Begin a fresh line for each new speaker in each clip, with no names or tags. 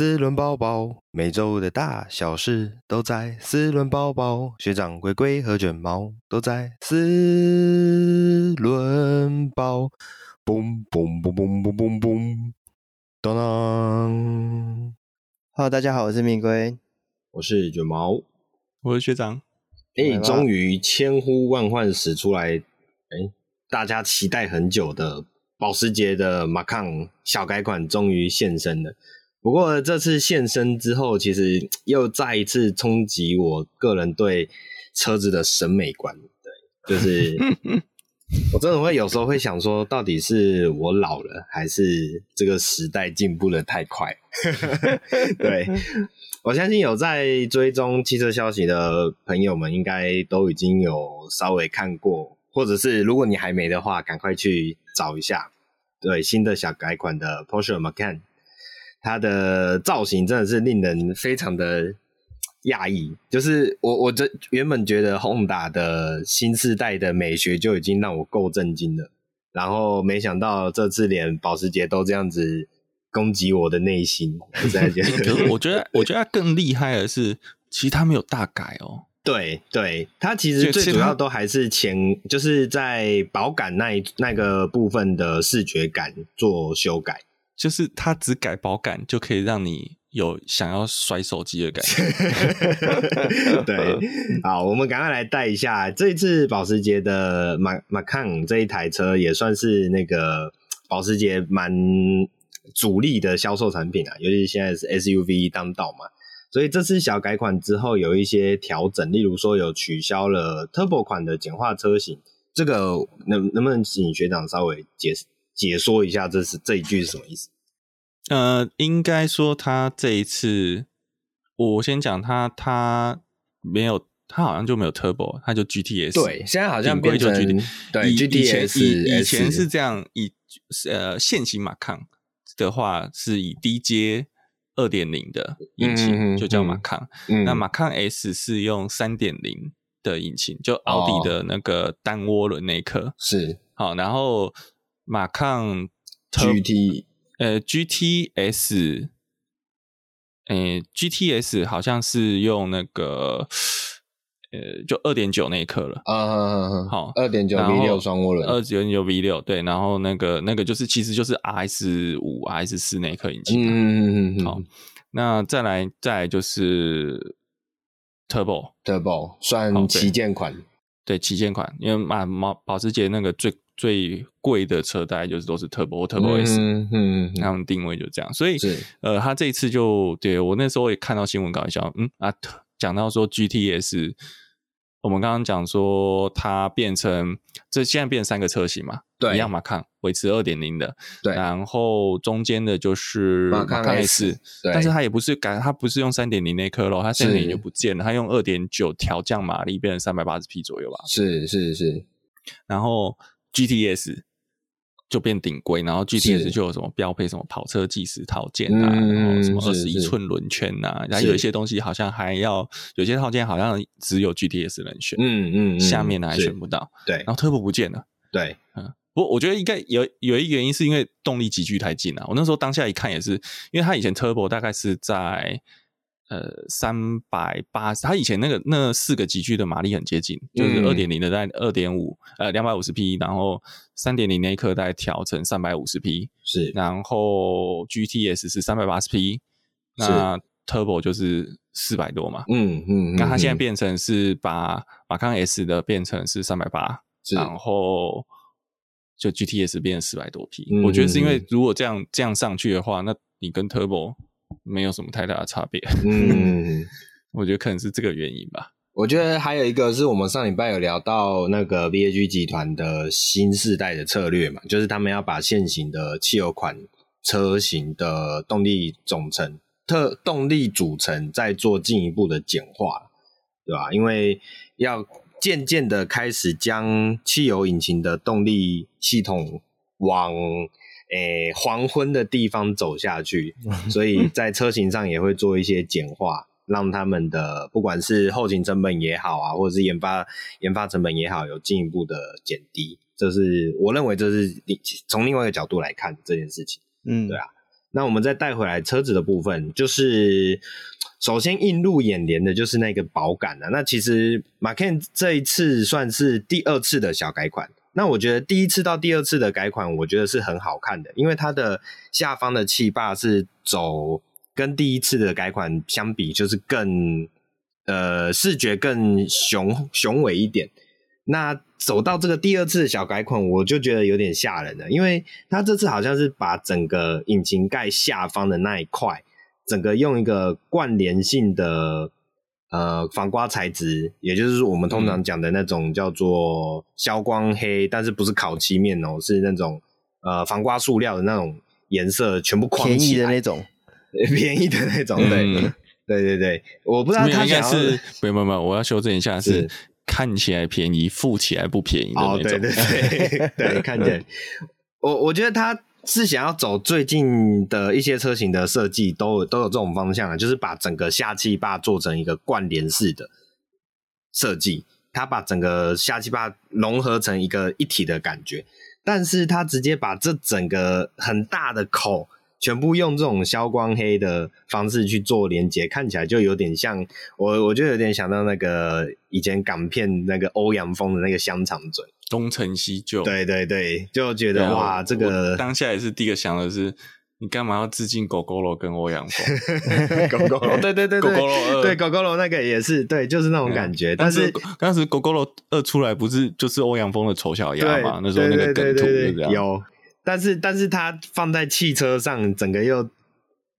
四轮包包，每周的大小事都在四轮包包。学长龟龟和卷毛都在四轮宝。嘣嘣嘣嘣嘣嘣嘣，当当。
Hello，大家好，我是蜜龟，
我是卷毛，
我是学长。
哎、欸，终于千呼万唤始出来，哎、欸，大家期待很久的。保时捷的 Macan 小改款终于现身了，不过这次现身之后，其实 又再一次冲击我个人对车子的审美观。对，就是 我真的会有时候会想说，到底是我老了，还是这个时代进步的太快？对，我相信有在追踪汽车消息的朋友们，应该都已经有稍微看过。或者是如果你还没的话，赶快去找一下。对，新的小改款的 Porsche Macan，它的造型真的是令人非常的讶异。就是我我这原本觉得 Honda 的新世代的美学就已经让我够震惊了，然后没想到这次连保时捷都这样子攻击我的内心。我真的觉得，
可是我觉得我觉得它更厉害的是，其实它没有大改哦。
对对，它其实最主要都还是前，就是在保感那一那个部分的视觉感做修改，
就是它只改保感就可以让你有想要甩手机的感觉。
对，好，我们赶快来带一下这一次保时捷的 Macan 这一台车，也算是那个保时捷蛮主力的销售产品啊，尤其现在是 SUV 当道嘛。所以这次小改款之后有一些调整，例如说有取消了 Turbo 款的简化车型，这个能能不能请学长稍微解释解说一下，这是这一句是什么意思？
呃，应该说他这一次，我先讲他，他没有，他好像就没有 Turbo，他就 GTS。
对，现在好像变成
对
GTS
以以前是这样，以呃现行 Macan 的话是以 D 阶。二点零的引擎就叫嗯嗯、那 Macan S 是用三点零的引擎，就奥迪的那个单涡轮那颗
是
好，然后 Macan
GT
呃 GTS，呃 GTS 好像是用那个。呃，就二点九那一刻了。啊，好，
二点九 V 六双涡轮，
二点九 V 六对，然后那个那个就是其实就是 RS 五 RS 四那一刻引擎，嗯嗯嗯，好，那再来再来就是 Turbo
Turbo 算旗舰款，
对旗舰款，因为马保保时捷那个最最贵的车大概就是都是 Turbo Turbo S，嗯嗯，那种定位就这样，所以呃，他这一次就对我那时候也看到新闻搞笑，嗯啊。讲到说 GTS，我们刚刚讲说它变成这现在变成三个车型嘛，
对，
一样嘛，看维持二点零的，
对，
然后中间的就是 Macan S，但是它也不是改，它不是用三点零那颗咯，它三点零就不见了，它用二点九调降马力变成三百八十匹左右吧，
是是是，
然后 GTS。就变顶规，然后 GTS 就有什么标配什么跑车计时套件啊，嗯、然后什么二十一寸轮圈呐、啊，然后有一些东西好像还要有些套件好像只有 GTS 能选，嗯嗯，嗯下面的还选不到，
对，
然后 Turbo 不见了，
对，
嗯，不过我觉得应该有有一个原因是因为动力集聚太近了，我那时候当下一看也是，因为它以前 Turbo 大概是在。呃，三百八十，它以前那个那四个级距的马力很接近，就是二点零的在二点五，呃，两百五十匹，然后三点零那一刻再调成三百五十匹，
是，
然后 GTS 是三百八十匹，那 Turbo 就是四百多嘛，嗯嗯，那、嗯、它现在变成是把 Macan S 的变成是三百八，然后就 GTS 变成四百多匹，嗯、我觉得是因为如果这样这样上去的话，那你跟 Turbo 没有什么太大的差别，嗯，我觉得可能是这个原因吧。
我觉得还有一个是我们上礼拜有聊到那个 VAG 集团的新世代的策略嘛，就是他们要把现行的汽油款车型的动力总成、特动力组成再做进一步的简化，对吧？因为要渐渐的开始将汽油引擎的动力系统往诶、欸，黄昏的地方走下去，所以在车型上也会做一些简化，让他们的不管是后勤成本也好啊，或者是研发研发成本也好，有进一步的减低。这是我认为这是从另外一个角度来看这件事情。嗯，对啊。那我们再带回来车子的部分，就是首先映入眼帘的就是那个保杆啊。那其实 Macan 这一次算是第二次的小改款。那我觉得第一次到第二次的改款，我觉得是很好看的，因为它的下方的气坝是走跟第一次的改款相比，就是更呃视觉更雄雄伟一点。那走到这个第二次的小改款，我就觉得有点吓人了，因为它这次好像是把整个引擎盖下方的那一块，整个用一个关联性的。呃，防刮材质，也就是我们通常讲的那种叫做消光黑，嗯、但是不是烤漆面哦，是那种呃防刮塑料的那种颜色，全部框起来，
便宜的那种，
便宜的那种，对，嗯、对对对，我不知道他
应该是，没有没有，我要修正一下，是，是看起来便宜，付起来不便宜的那种，哦、对对对，
对，看起来，我我觉得他。是想要走最近的一些车型的设计，都有都有这种方向啊，就是把整个下气坝做成一个贯连式的设计，它把整个下气坝融合成一个一体的感觉，但是它直接把这整个很大的口全部用这种消光黑的方式去做连接，看起来就有点像我，我就有点想到那个以前港片那个欧阳锋的那个香肠嘴。
东成西就，
对对对，就觉得哇，这个
当下也是第一个想的是，你干嘛要致敬 Gogoro 跟欧阳锋
？Gogoro，对对对对
，Gogoro
对 Gogoro 那个也是，对，就是那种感觉。但是
当时 Gogoro 二出来不是就是欧阳锋的丑小鸭嘛？那时候那个梗图是这样。
有，但是但是它放在汽车上，整个又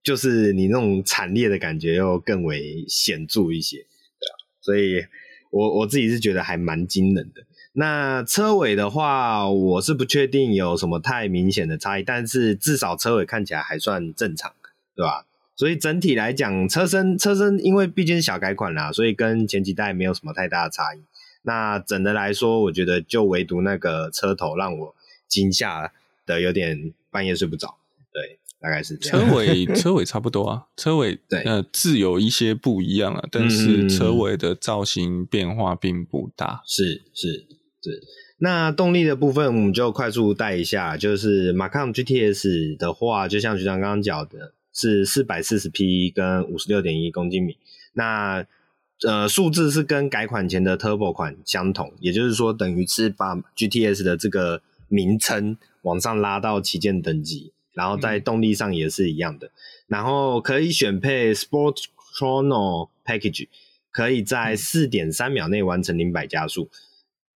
就是你那种惨烈的感觉又更为显著一些，对啊。所以我我自己是觉得还蛮惊人的。那车尾的话，我是不确定有什么太明显的差异，但是至少车尾看起来还算正常，对吧？所以整体来讲，车身车身因为毕竟是小改款啦，所以跟前几代没有什么太大的差异。那整的来说，我觉得就唯独那个车头让我惊吓的有点半夜睡不着，对。大概是这样。
车尾车尾差不多啊，车尾对呃字有一些不一样啊，但是车尾的造型变化并不大。
是是是。那动力的部分我们就快速带一下，就是 Macan GTS 的话，就像局长刚刚讲的，是四百四十匹跟五十六点一公斤米。那呃数字是跟改款前的 Turbo 款相同，也就是说等于是把 GTS 的这个名称往上拉到旗舰等级。然后在动力上也是一样的，嗯、然后可以选配 Sport Chrono Package，可以在四点三秒内完成零百加速。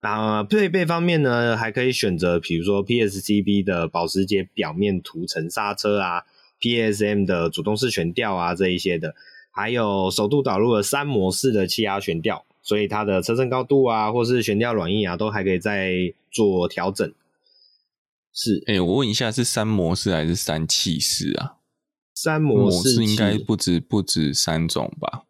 那配备方面呢，还可以选择比如说 PSCB 的保时捷表面涂层刹车啊，PSM 的主动式悬吊啊这一些的，还有首度导入了三模式的气压悬吊，所以它的车身高度啊，或是悬吊软硬啊，都还可以再做调整。是，
哎、欸，我问一下，是三模式还是三气式啊？
三模式，模式
应该不止不止三种吧？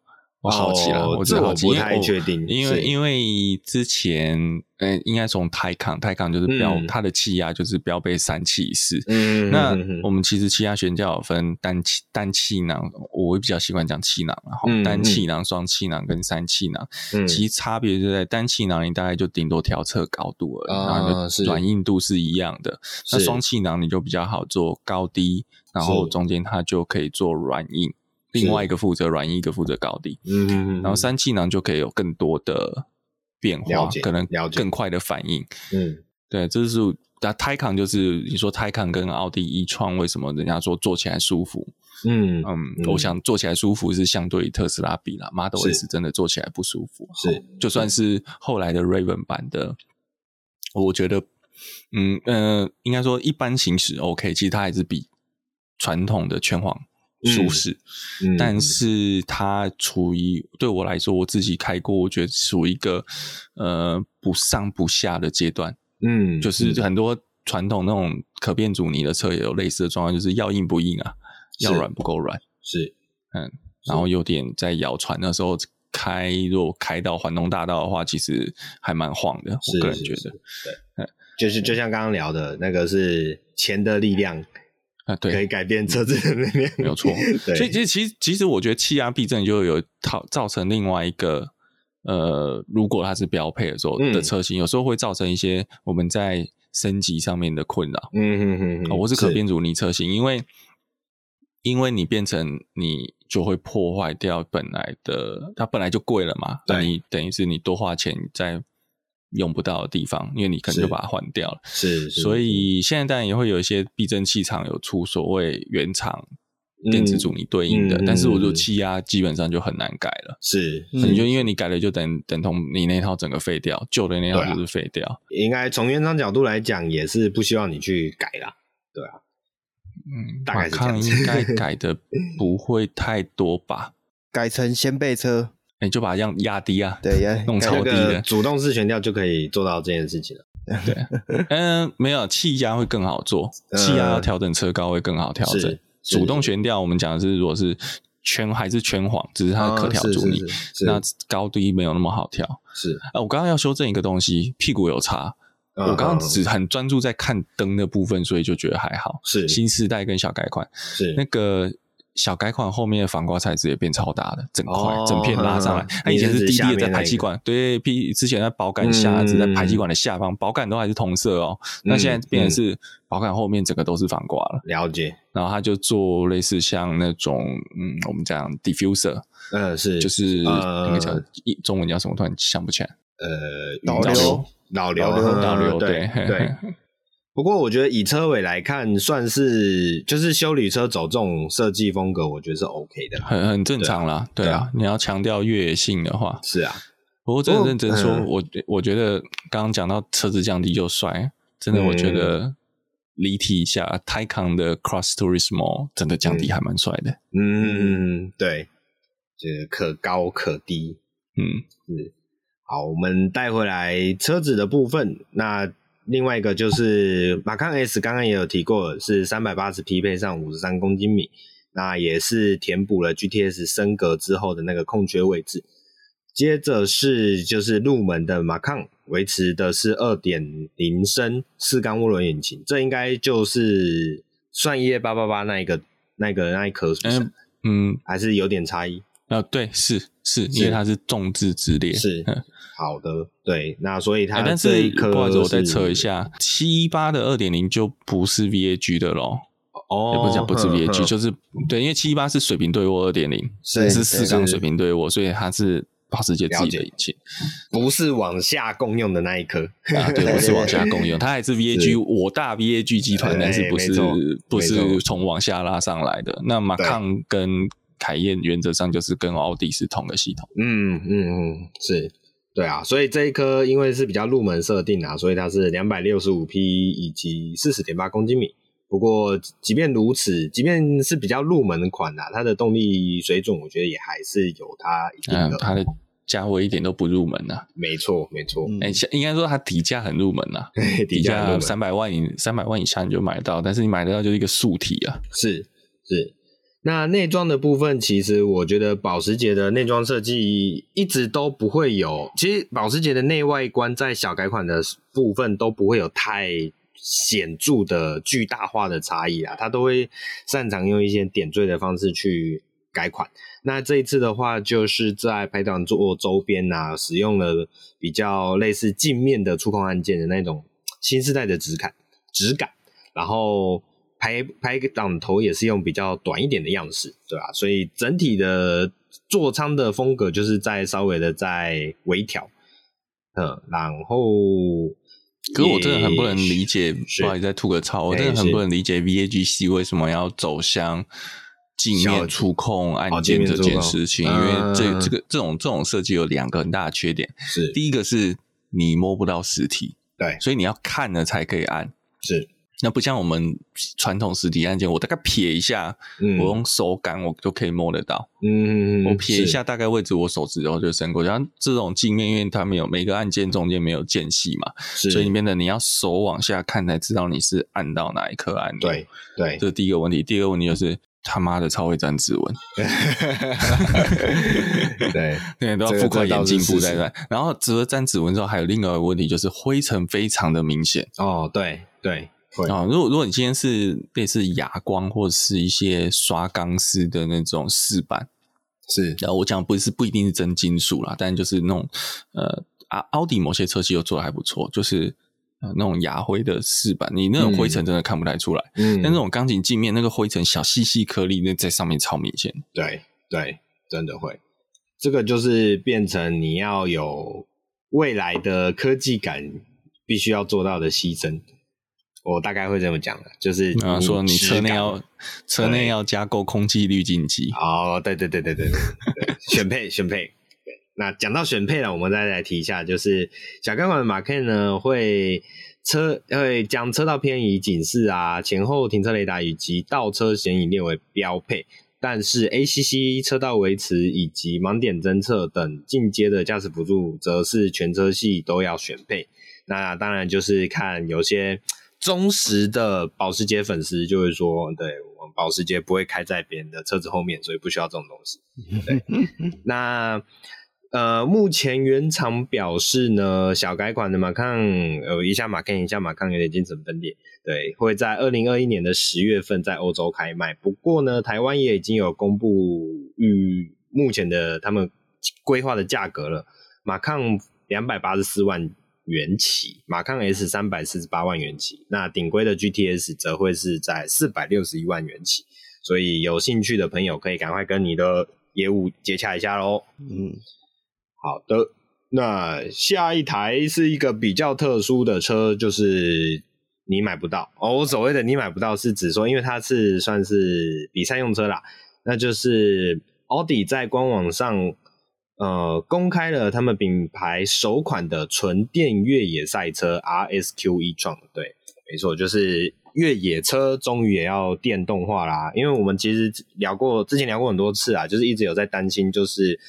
我好奇了，
哦、
我这我
不太确定，
因为因为之前。呃、欸，应该从 Taycan，Taycan 就是标、嗯、它的气压就是标配三气式。嗯，那我们其实气压悬架有分单气单气囊，我会比较习惯讲气囊，然后单气囊、双气囊跟三气囊。嗯，其实差别就在单气囊，你大概就顶多调测高度而已，嗯、然后软硬度是一样的。那双气囊你就比较好做高低，然后中间它就可以做软硬，是另外一个负责软硬，一个负责高低。嗯嗯然后三气囊就可以有更多的。变化可能更快的反应，嗯，对，这是那 Taycan 就是你说 Taycan 跟奥迪 e-tron 为什么人家说坐起来舒服？嗯嗯，我想坐起来舒服是相对于特斯拉比啦，Model S 真的坐起来不舒服，是就算是后来的 Raven 版的，我觉得，嗯呃，应该说一般行驶 OK，其实它还是比传统的拳皇。舒适，嗯嗯、但是它处于对我来说，我自己开过，我觉得属于一个呃不上不下的阶段。嗯，就是很多传统那种可变阻尼的车也有类似的状况，就是要硬不硬啊，要软不够软。是，嗯，然后有点在摇船那时候开，如果开到环东大道的话，其实还蛮晃的。我个人觉得，对，
嗯，就是就像刚刚聊的那个是钱的力量。
啊，对，
可以改变车子的那边，
没有错。对。所以其实其实其实我觉得气压避震就有造造成另外一个呃，如果它是标配的时候的车型，嗯、有时候会造成一些我们在升级上面的困扰。嗯嗯嗯，我是可变阻尼车型，因为因为你变成你就会破坏掉本来的，它本来就贵了嘛，那你等于是你多花钱在用不到的地方，因为你可能就把它换掉了。
是，是，
所以现在当然也会有一些避震器厂有出所谓原厂电子组你对应的，嗯、但是我就气压基本上就很难改了。
是，
你就因为你改了就等等同你那套整个废掉，旧的那套就是废掉。啊、
应该从原厂角度来讲，也是不希望你去改啦。对啊。
嗯，大概是应该 改的不会太多吧？
改成掀背车，
你、欸、就把这样压低啊，
对，压
弄超低的，
主动式悬吊就可以做到这件事情了。
对，嗯，没有气压会更好做，气压要调整车高会更好调整。主动悬吊我们讲的是，如果是圈还是圈簧，只是它的可调阻力，那高低没有那么好调。
是
啊，我刚刚要修正一个东西，屁股有差。我刚刚只很专注在看灯的部分，所以就觉得还好。
是
新世代跟小改款，
是
那个小改款后面的防刮材质也变超大的，整块整片拉上来。它以前是低低的在排气管，对，P 之前在保杆下只在排气管的下方，保杆都还是同色哦。那现在变成是保杆后面整个都是防刮了。
了解。
然后它就做类似像那种嗯，我们讲 diffuser，
嗯，是
就是那个叫中文叫什么？突然想不起来。
呃，
导流。
导流，
导流，对对。
不过我觉得以车尾来看，算是就是修理车走这种设计风格，我觉得是 OK 的，
很很正常啦。对啊，你要强调越野性的话，
是啊。
不过真的认真说，我我觉得刚刚讲到车子降低就帅，真的我觉得离题一下，Taycan 的 Cross Turismo 真的降低还蛮帅的。
嗯，对，就是可高可低。
嗯，
是。好，我们带回来车子的部分。那另外一个就是马康 S，刚刚也有提过，是三百八十匹配上五十三公斤米，那也是填补了 GTS 升格之后的那个空缺位置。接着是就是入门的马康，维持的是二点零升四缸涡轮引擎，这应该就是算 EA 八八八那一个那个那一颗是不是？嗯，还是有点差异。
啊，对，是是，因为它是众志之列，
是好的，对，那所以它
但是不好意思，我再测一下，七八的二点零就不是 VAG 的咯。哦，也不是讲不是 VAG，就是对，因为七八是水平对卧二点零，是四缸水平对卧，所以它是保时捷自己的引擎，
不是往下共用的那一颗
啊，对，不是往下共用，它还是 VAG，我大 VAG 集团，但是不是不是从往下拉上来的，那马康跟。凯宴原则上就是跟奥迪是同个系统。
嗯嗯嗯，是，对啊，所以这一颗因为是比较入门设定啊，所以它是两百六十五匹以及四十点八公斤米。不过即便如此，即便是比较入门款啊，它的动力水准我觉得也还是有它一定的。
嗯、它的价位一点都不入门啊。
没错没错，
哎、嗯，应该说它底价很入门啊，底价三百万以三百万以下你就买到，但是你买得到就是一个素体啊。
是是。那内装的部分，其实我觉得保时捷的内装设计一直都不会有。其实保时捷的内外观在小改款的部分都不会有太显著的巨大化的差异啊，它都会擅长用一些点缀的方式去改款。那这一次的话，就是在排挡座周边啊，使用了比较类似镜面的触控按键的那种新世代的质感质感，然后。排排档头也是用比较短一点的样式，对吧？所以整体的座舱的风格就是在稍微的在微调，嗯，然后，
可是我真的很不能理解，不好意思再吐个槽，我真的很不能理解 VAGC 为什么要走向镜面触控按键这件事情，因为这这个这种这种设计有两个很大的缺点，
是。第
一个是你摸不到实体，
对，
所以你要看了才可以按，
是。
那不像我们传统实体按键，我大概撇一下，嗯、我用手感我就可以摸得到。
嗯，
我撇一下大概位置，我手指头就伸过去。然后这种镜面，因为它没有每个按键中间没有间隙嘛，所以里面的你要手往下看才知道你是按到哪一颗按钮。
对对，
这是第一个问题。第二个问题就是他妈的超会粘指纹。
对
对，都要覆盖眼镜布在那。然后除了粘指纹之后，还有另外一个问题就是灰尘非常的明显。
哦，对对。
啊，如果如果你今天是类似哑光或者是一些刷钢丝的那种饰板，
是，
然后我讲不是不一定是真金属啦，但就是那种呃啊，奥迪某些车系又做的还不错，就是呃那种亚灰的饰板，你那种灰尘真的看不太出来。
嗯，
但那种钢琴镜面那个灰尘小细细颗粒，那在上面超明显。
对对，真的会。这个就是变成你要有未来的科技感，必须要做到的牺牲。我大概会这么讲的，就是
啊，说你车内要车内要加购空气滤净机。
哦，对对对对对对，选配选配。对，那讲到选配了，我们再来提一下，就是小钢管的 Macan 呢，会车会将车道偏移警示啊、前后停车雷达以及倒车显影列为标配，但是 ACC 车道维持以及盲点侦测等进阶的驾驶辅助，则是全车系都要选配。那当然就是看有些。忠实的保时捷粉丝就会说：“对，我们保时捷不会开在别人的车子后面，所以不需要这种东西。”对，那呃，目前原厂表示呢，小改款的马抗，呃，一下马抗一下马抗有点精神分裂。对，会在二零二一年的十月份在欧洲开卖。不过呢，台湾也已经有公布与目前的他们规划的价格了，马抗两百八十四万。元起，马康 S 三百四十八万元起，那顶规的 GTS 则会是在四百六十一万元起，所以有兴趣的朋友可以赶快跟你的业务接洽一下喽。嗯，好的，那下一台是一个比较特殊的车，就是你买不到哦。我所谓的你买不到，是指说，因为它是算是比赛用车啦，那就是奥迪在官网上。呃，公开了他们品牌首款的纯电越野赛车 RSQE 张对，没错，就是越野车终于也要电动化啦。因为我们其实聊过，之前聊过很多次啊，就是一直有在担心，就是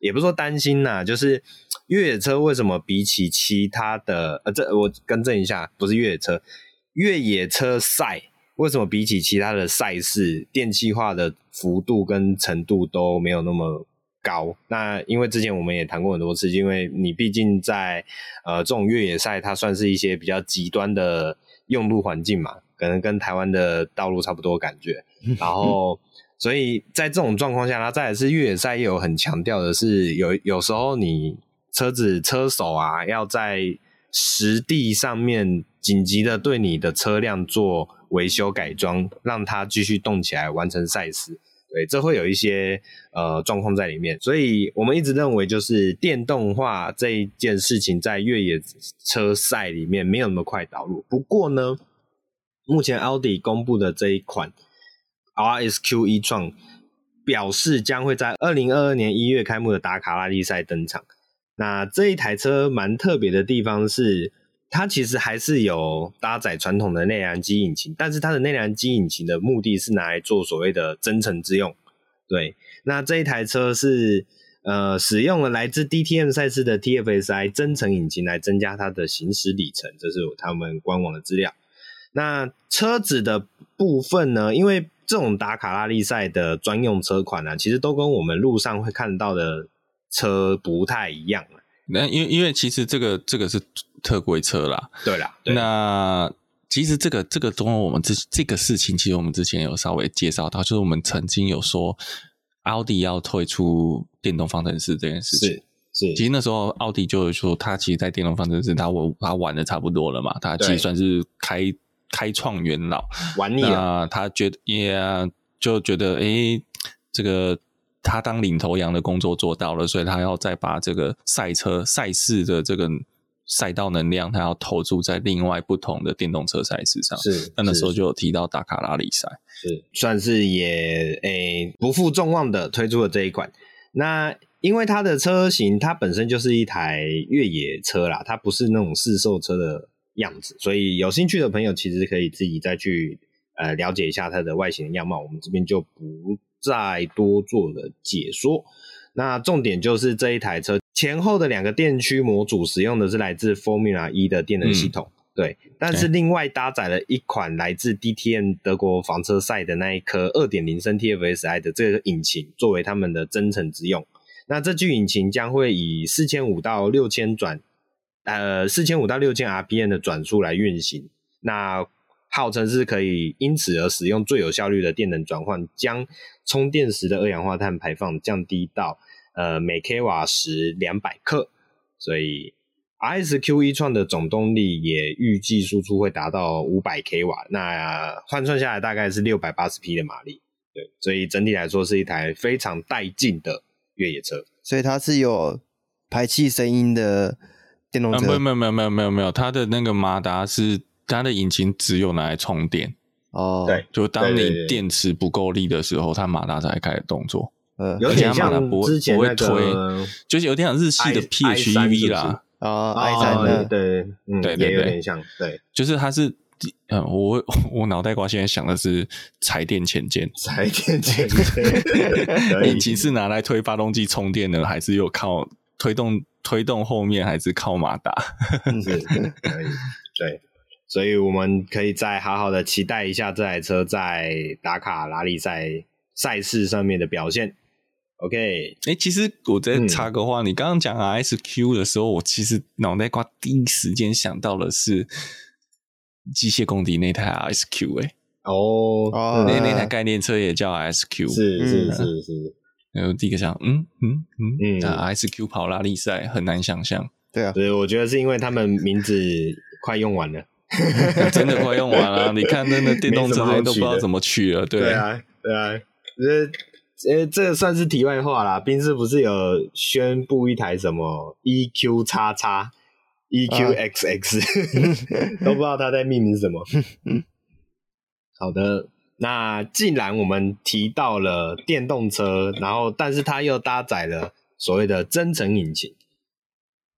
也不是说担心呐，就是越野车为什么比起其他的，呃，这我更正一下，不是越野车，越野车赛为什么比起其他的赛事，电气化的幅度跟程度都没有那么高，那因为之前我们也谈过很多次，因为你毕竟在呃这种越野赛，它算是一些比较极端的用路环境嘛，可能跟台湾的道路差不多感觉。然后，所以在这种状况下，它再来是越野赛也有很强调的是，有有时候你车子车手啊要在实地上面紧急的对你的车辆做维修改装，让它继续动起来，完成赛事。对，这会有一些呃状况在里面，所以我们一直认为就是电动化这一件事情在越野车赛里面没有那么快导入。不过呢，目前奥迪公布的这一款 RSQ 一创表示将会在二零二二年一月开幕的达卡拉力赛登场。那这一台车蛮特别的地方是。它其实还是有搭载传统的内燃机引擎，但是它的内燃机引擎的目的是拿来做所谓的增程之用。对，那这一台车是呃使用了来自 DTM 赛事的 TFSI 增程引擎来增加它的行驶里程，这是他们官网的资料。那车子的部分呢？因为这种打卡拉力赛的专用车款呢、其实都跟我们路上会看到的车不太一样。
那因为因为其实这个这个是。特规车啦，
对啦。
那其实这个这个中，我们这这个事情，其实我们之前有稍微介绍到，就是我们曾经有说，奥迪要退出电动方程式这件事情。
是是，
其实那时候奥迪就是说，他其实，在电动方程式，他玩他玩的差不多了嘛，他其实算是开开创元老，
玩腻了。
他觉得也就觉得，诶，这个他当领头羊的工作做到了，所以他要再把这个赛车赛事的这个。赛道能量，它要投注在另外不同的电动车赛事上。
是，
那那时候就有提到达卡拉力赛，
是算是也诶、欸、不负众望的推出了这一款。那因为它的车型，它本身就是一台越野车啦，它不是那种市售车的样子，所以有兴趣的朋友其实可以自己再去呃了解一下它的外形的样貌。我们这边就不再多做了解说。那重点就是这一台车。前后的两个电驱模组使用的是来自 Formula E 的电能系统，嗯、对，但是另外搭载了一款来自 DTM 德国房车赛的那一颗二点零升 TFSI 的这个引擎作为他们的增程之用。那这具引擎将会以四千五到六千转，呃，四千五到六千 RPM 的转速来运行。那号称是可以因此而使用最有效率的电能转换，将充电时的二氧化碳排放降低到。呃，每 k 瓦时两百克，所以 RSQ 一创的总动力也预计输出会达到五百 k 瓦，那换算下来大概是六百八十匹的马力。对，所以整体来说是一台非常带劲的越野车。
所以它是有排气声音的电动车？
没有没有没有没有没有没有，它的那个马达是它的引擎只有拿来充电。
哦，
对，
就当你电池不够力的时候，它马达才开始动作。
呃，有点像之前那
个，就是有点像日系的 PHEV 啦。
啊，i 三的，
对，嗯，
对对对，
有点像，对，
就是它是，嗯，我 我脑袋瓜现在想的是柴电前进，
柴电前进，
引擎是拿来推发动机充电的，还是有靠推动推动后面，还是靠马达？
是，可以，对。所以我们可以再好好的期待一下这台车在打卡拉力赛赛事上面的表现。OK，
哎、欸，其实我在插个话，嗯、你刚刚讲 RSQ 的时候，我其实脑袋瓜第一时间想到的是机械公敌那台 RSQ，哎，
哦，
那那台概念车也叫 RSQ，
是是是是，
然后第一个想，嗯嗯嗯，那 RSQ 跑拉力赛很难想象，
对啊，
对，我觉得是因为他们名字快用完了。
真的快用完了，你看那那电动车都不知道怎么取了，对，
对啊，对啊，这 呃，这算是题外话啦。宾士不是有宣布一台什么 EQ 叉叉 EQXX，、都不知道它在命名什么。好的，那既然我们提到了电动车，然后但是它又搭载了所谓的增程引擎，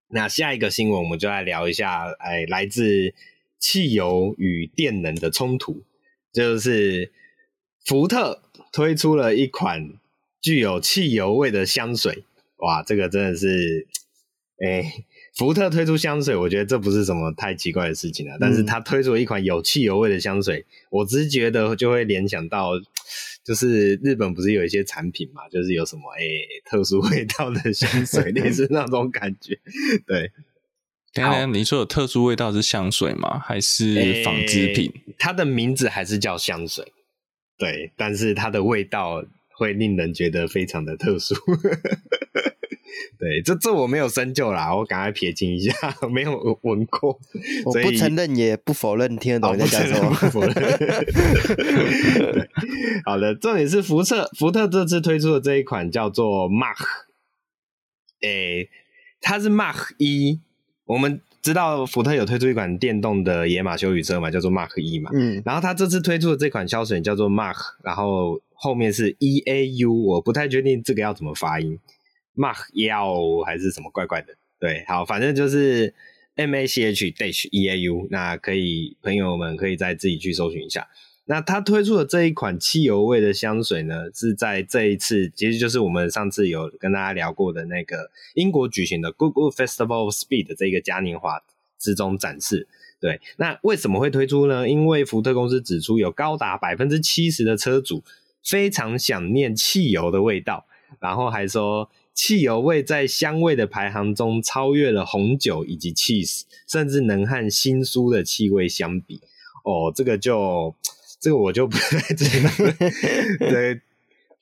那下一个新闻我们就来聊一下，哎，来自。汽油与电能的冲突，就是福特推出了一款具有汽油味的香水。哇，这个真的是，哎、欸，福特推出香水，我觉得这不是什么太奇怪的事情啊。但是他推出了一款有汽油味的香水，我直觉得就会联想到，就是日本不是有一些产品嘛，就是有什么哎、欸、特殊味道的香水，类似那种感觉，对。
刚刚你说有特殊味道是香水吗？还是纺织品？
欸，它的名字还是叫香水，对，但是它的味道会令人觉得非常的特殊。对，这这我没有深究啦，我赶快撇清一下，没有闻过，
我不承认也不否认，听得懂你在讲什么？不否认。
好的，重点是福特，福特这次推出的这一款叫做 Mach，诶，它是 Mach 一。我们知道福特有推出一款电动的野马修旅车嘛，叫做 Mark 一嘛。嗯，然后他这次推出的这款消水叫做 Mark，然后后面是 E A U，我不太确定这个要怎么发音，Mark 幺还是什么怪怪的。对，好，反正就是 M A C H dash E A U，那可以朋友们可以再自己去搜寻一下。那他推出的这一款汽油味的香水呢，是在这一次，其实就是我们上次有跟大家聊过的那个英国举行的 Google Festival of Speed 这个嘉年华之中展示。对，那为什么会推出呢？因为福特公司指出，有高达百分之七十的车主非常想念汽油的味道，然后还说汽油味在香味的排行中超越了红酒以及 cheese，甚至能和新书的气味相比。哦，这个就。这个我就不太知道，对，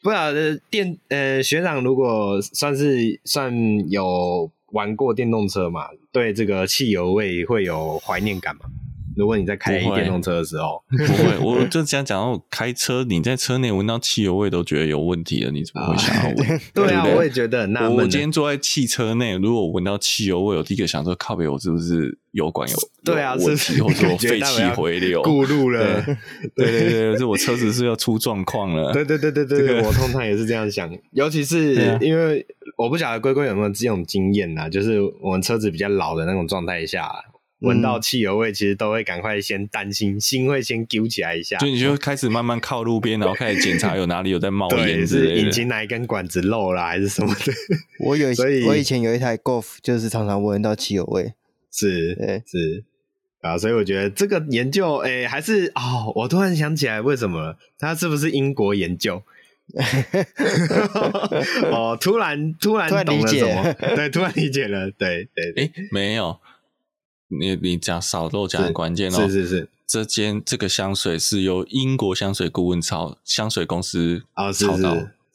不晓得电呃学长如果算是算有玩过电动车嘛，对这个汽油味会有怀念感吗？如果你在开电动车的时候，
不会，我就想讲到开车，你在车内闻到汽油味都觉得有问题了，你怎么会想要闻？
对，对啊，我也觉得。很纳闷
我今天坐在汽车内，如果闻到汽油味，我第一个想说，靠北，我是不是油管有
对啊，
问题，或者说废气回流
过路了？
对对对，是我车子是要出状况了。
对对对对对，这个、我通常也是这样想，尤其是因为我不晓得龟龟有没有这种经验呐，就是我们车子比较老的那种状态下。闻到汽油味，其实都会赶快先担心，心会先揪起来一下。
就你就开始慢慢靠路边，然后开始检查有哪里有在冒烟，
是引擎哪一根管子漏了，还是什么的？
我有，所以我以前有一台 Golf，就是常常闻到汽油味。
是，对，是啊，所以我觉得这个研究，哎、欸，还是哦，我突然想起来，为什么它是不是英国研究？哦，突然突然懂了什么？对，突然理解了，对对，对，
哎、欸，没有。你你讲少漏讲很关键哦，
是是是，
这间这个香水是由英国香水顾问操香水公司
啊，是是，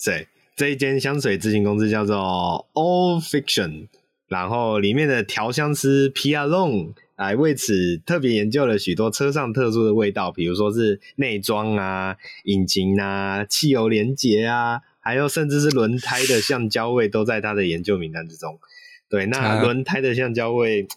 对，这一间香水咨询公司叫做 All Fiction 然后里面的调香师 Pierre Long 来为此特别研究了许多车上特殊的味道，比如说是内装啊、引擎啊、汽油连接啊，还有甚至是轮胎的橡胶味，都在他的研究名单之中。对，那 轮胎的橡胶味。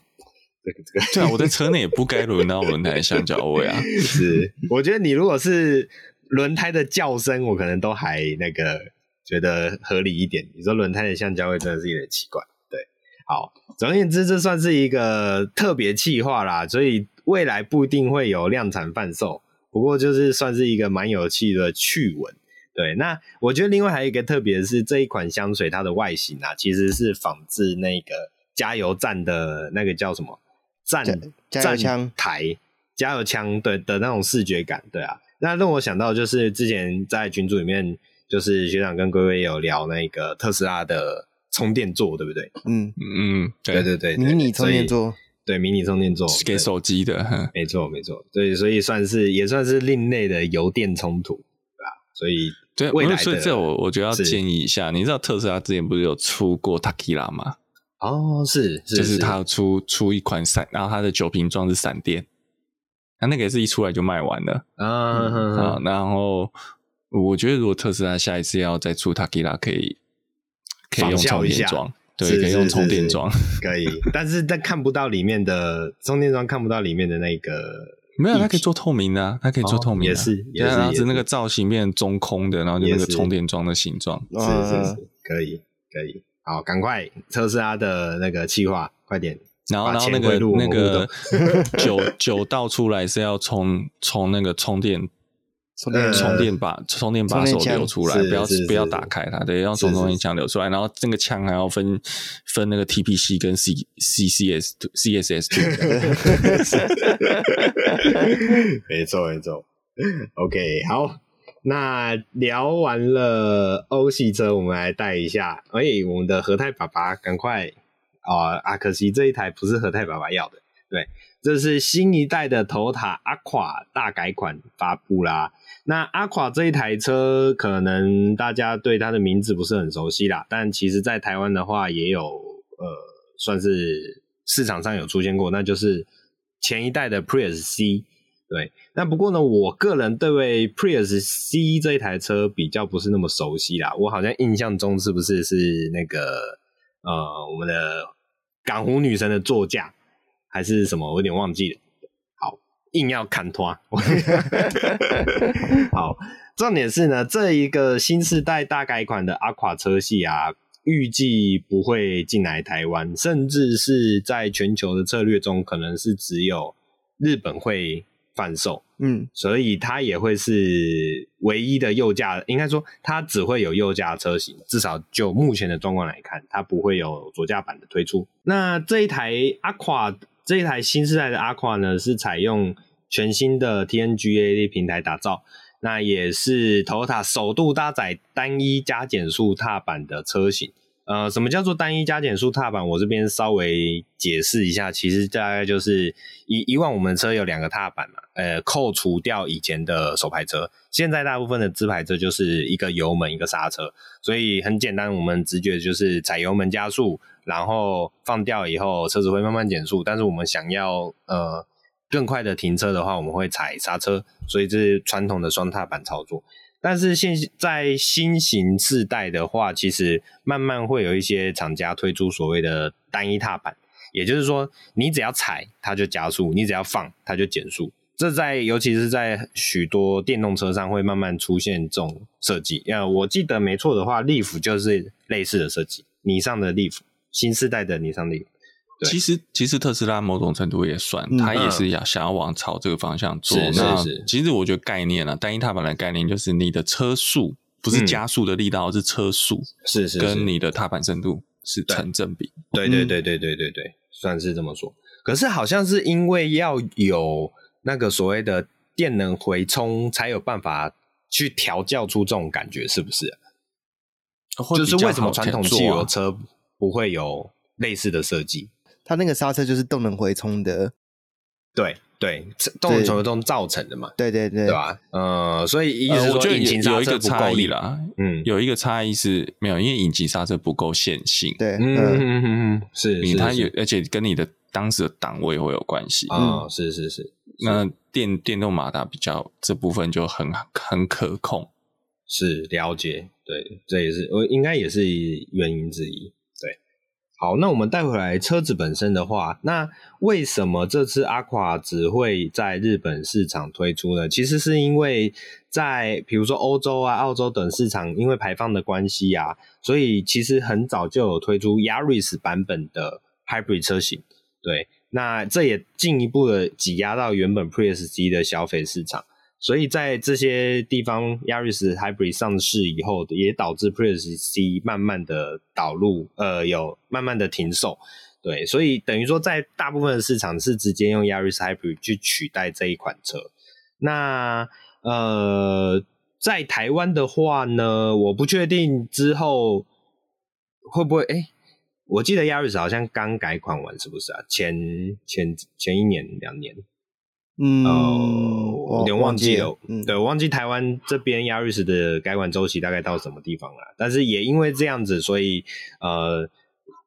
这个这个，
对啊，我在车内也不该轮到轮胎橡胶味啊。
是，我觉得你如果是轮胎的叫声，我可能都还那个觉得合理一点。你说轮胎的橡胶味真的是有点奇怪。对，好，总而言之，这算是一个特别企划啦，所以未来不一定会有量产贩售。不过就是算是一个蛮有趣的趣闻。对，那我觉得另外还有一个特别的是这一款香水，它的外形啊，其实是仿制那个加油站的那个叫什么？站
加油枪
台加油枪对的那种视觉感，对啊，那让我想到就是之前在群组里面，就是学长跟龟龟有聊那个特斯拉的充电座，对不对？
嗯嗯，
对对对，
迷你充电座，
对迷你充电座
给手机的，
没错没错，对，所以算是也算是另类的油电冲突，对吧？所以
对未来，所以这我我觉得要建议一下，你知道特斯拉之前不是有出过 Takila 吗？
哦，是，是，
就是他出出一款闪，然后他的酒瓶装是闪电，他那个也是一出来就卖完了啊、嗯嗯。然后我觉得如果特斯拉下一次要再出 Tequila，可以可以用充电桩，对，可以用充电桩，
可以。但是但看不到里面的充电桩，看不到里面的那个，
没有，它可以做透明的、啊，它可以做透明的、啊
哦，也是，也是，
然后是那个造型变中空的，然后就那个充电桩的形状，
是是是，可以可以。好，赶快特斯拉的那个计划，快点。
然后，然后那个那个 酒酒倒出来是要从从那个充电充电充电把充电把手流出来，不要不要打开它，对，要从充电枪流出来。然后那个枪还要分分那个 TPC 跟 C CCS CSS。
没错没错，OK 好。那聊完了欧系车，我们来带一下。哎、我们的和泰爸爸，赶快啊、呃！啊，可惜这一台不是和泰爸爸要的。对，这是新一代的头塔阿垮大改款发布啦。那阿垮这一台车，可能大家对它的名字不是很熟悉啦，但其实在台湾的话，也有呃，算是市场上有出现过，那就是前一代的 Prius C。对，那不过呢，我个人对 Prius C 这一台车比较不是那么熟悉啦。我好像印象中是不是是那个呃，我们的港湖女神的座驾，还是什么？我有点忘记了。好，硬要砍拖。好，重点是呢，这一个新世代大改款的 Aqua 车系啊，预计不会进来台湾，甚至是在全球的策略中，可能是只有日本会。贩售，嗯，所以它也会是唯一的右驾，应该说它只会有右驾车型，至少就目前的状况来看，它不会有左驾版的推出。那这一台 Aqua，这一台新时代的 Aqua 呢，是采用全新的 TNGA 平台打造，那也是 Toyota 首度搭载单一加减速踏板的车型。呃，什么叫做单一加减速踏板？我这边稍微解释一下，其实大概就是以以往我们车有两个踏板嘛，呃，扣除掉以前的手排车，现在大部分的自排车就是一个油门一个刹车，所以很简单，我们直觉就是踩油门加速，然后放掉以后车子会慢慢减速，但是我们想要呃更快的停车的话，我们会踩刹车，所以这是传统的双踏板操作。但是现在新型世代的话，其实慢慢会有一些厂家推出所谓的单一踏板，也就是说，你只要踩它就加速，你只要放它就减速。这在尤其是在许多电动车上会慢慢出现这种设计。呃，我记得没错的话，Leaf 就是类似的设计，尼桑的 Leaf，新世代的尼桑 Leaf。
其实，其实特斯拉某种程度也算，它也是要想要往朝这个方向做。
是是是。
其实我觉得概念啊，单一踏板的概念就是你的车速不是加速的力道，是车速，
是是
跟你的踏板深度是成正比。
对对对对对对对，算是这么说。可是好像是因为要有那个所谓的电能回充，才有办法去调教出这种感觉，是不是？就是为什么传统汽油车不会有类似的设计？
它那个刹车就是动能回充的，
对对，动力从中造成的嘛。
对对对，
对吧？呃，所以意思是说引擎
有一个
差
异啦。嗯，有一个差异是没有，因为引擎刹车不够线性。
对，
嗯嗯嗯，是，
因为它有，而且跟你的当时的档位会有关系。
啊，是是是。
那电电动马达比较这部分就很很可控。
是了解，对，这也是我应该也是原因之一。好，那我们带回来车子本身的话，那为什么这次 Aqua 只会在日本市场推出呢？其实是因为在比如说欧洲啊、澳洲等市场，因为排放的关系啊，所以其实很早就有推出 Yaris 版本的 Hybrid 车型。对，那这也进一步的挤压到原本 Prius G 的消费市场。所以在这些地方，Yaris Hybrid 上市以后，也导致 Prius C 慢慢的导入，呃，有慢慢的停售。对，所以等于说，在大部分的市场是直接用 Yaris Hybrid 去取代这一款车。那呃，在台湾的话呢，我不确定之后会不会，哎、我记得 Yaris 好像刚改款完，是不是啊？前前前一年两年。
嗯，
有点忘记了。嗯，对，我忘记台湾这边 Yaris 的改款周期大概到什么地方了。但是也因为这样子，所以呃，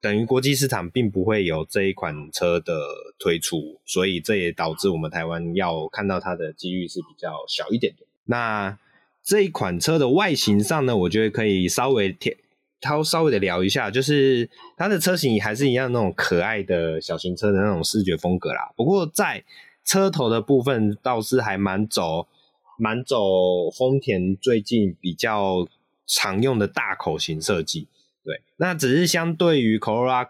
等于国际市场并不会有这一款车的推出，所以这也导致我们台湾要看到它的几率是比较小一点的。那这一款车的外形上呢，我觉得可以稍微贴，稍稍微的聊一下，就是它的车型还是一样那种可爱的小型车的那种视觉风格啦。不过在车头的部分倒是还蛮走，蛮走丰田最近比较常用的大口型设计。对，那只是相对于 Corolla，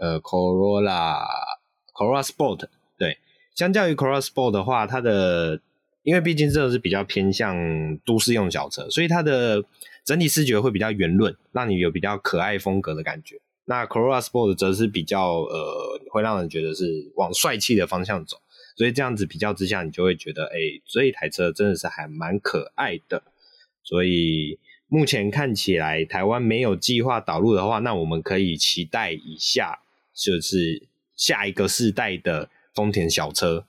呃，Corolla，Corolla Sport，对，相较于 Corolla Sport 的话，它的因为毕竟这个是比较偏向都市用小车，所以它的整体视觉会比较圆润，让你有比较可爱风格的感觉。那 Corolla Sport 则是比较呃，会让人觉得是往帅气的方向走。所以这样子比较之下，你就会觉得，哎、这一台车真的是还蛮可爱的。所以目前看起来，台湾没有计划导入的话，那我们可以期待一下，就是下一个世代的丰田小车，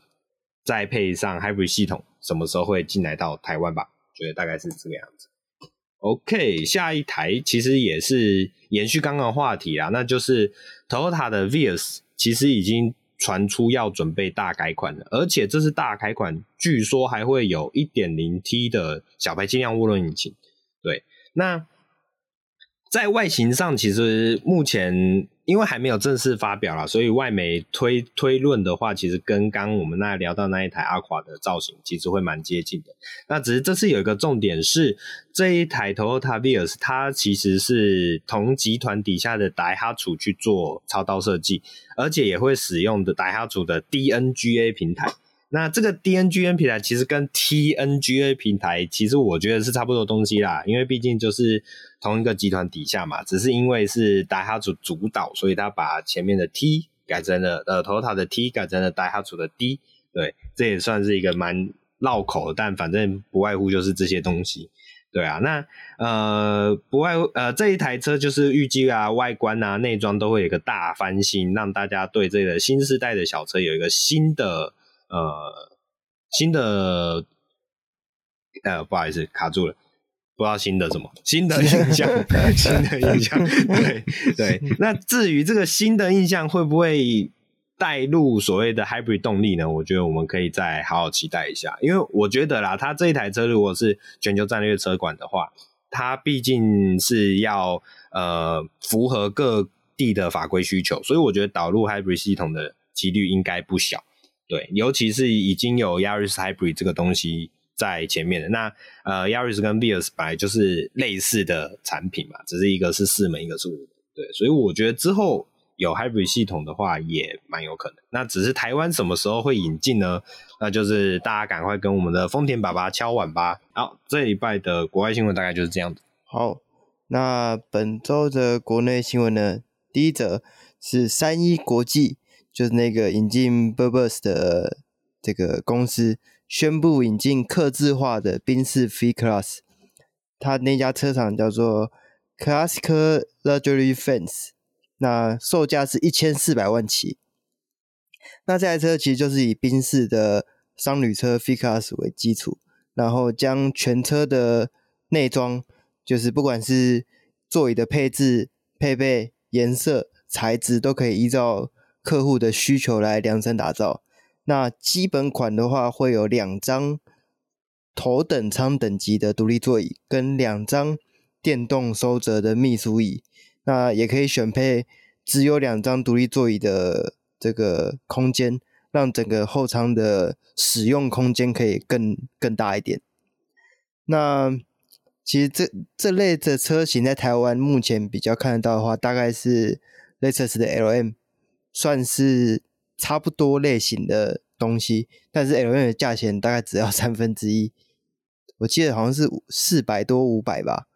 再配上 Hybrid 系统，什么时候会进来到台湾吧？觉得大概是这个样子。OK，下一台其实也是延续刚刚的话题啊，那就是 Toyota 的 Vios，其实已经。传出要准备大改款的，而且这次大改款，据说还会有 1.0T 的小排气量涡轮引擎。对，那在外形上，其实目前。因为还没有正式发表啦，所以外媒推推论的话，其实跟刚我们那聊到那一台阿垮的造型，其实会蛮接近的。那只是这次有一个重点是，这一台 Toyota Vios 它其实是同集团底下的戴哈楚去做超刀设计，而且也会使用的戴哈楚的 DNGA 平台。那这个 DNGA 平台其实跟 TNGA 平台，其实我觉得是差不多东西啦，因为毕竟就是同一个集团底下嘛，只是因为是 Daihatsu 主导，所以他把前面的 T 改成了呃 Toyota 的 T 改成了 Daihatsu 的 D，对，这也算是一个蛮绕口，但反正不外乎就是这些东西，对啊，那呃不外乎呃这一台车就是预计啊外观啊内装都会有一个大翻新，让大家对这个新世代的小车有一个新的。呃，新的，呃，不好意思，卡住了，不知道新的什么，新的印象，新的印象，对对。那至于这个新的印象会不会带入所谓的 hybrid 动力呢？我觉得我们可以再好好期待一下，因为我觉得啦，它这一台车如果是全球战略车管的话，它毕竟是要呃符合各地的法规需求，所以我觉得导入 hybrid 系统的几率应该不小。对，尤其是已经有 Yaris Hybrid 这个东西在前面的，那呃 Yaris 跟 Vios 本来就是类似的产品嘛，只是一个是四门，一个是五门，对，所以我觉得之后有 Hybrid 系统的话也蛮有可能。那只是台湾什么时候会引进呢？那就是大家赶快跟我们的丰田爸爸敲碗吧。好，这礼拜的国外新闻大概就是这样子。
好，那本周的国内新闻呢，第一则是三一国际。就是那个引进 Brabus 的这个公司宣布引进客制化的宾士 V Class，它那家车厂叫做 Classic Luxury Fans，那售价是一千四百万起。那这台车其实就是以宾士的商旅车 FeatClass 为基础，然后将全车的内装，就是不管是座椅的配置、配备、颜色、材质，都可以依照客户的需求来量身打造。那基本款的话，会有两张头等舱等级的独立座椅，跟两张电动收折的秘书椅。那也可以选配只有两张独立座椅的这个空间，让整个后舱的使用空间可以更更大一点。那其实这这类的车型在台湾目前比较看得到的话，大概是 Lexus 的 LM，算是。差不多类型的东西，但是 L N 的价钱大概只要 三分之一，我记得好像是四百多五百吧，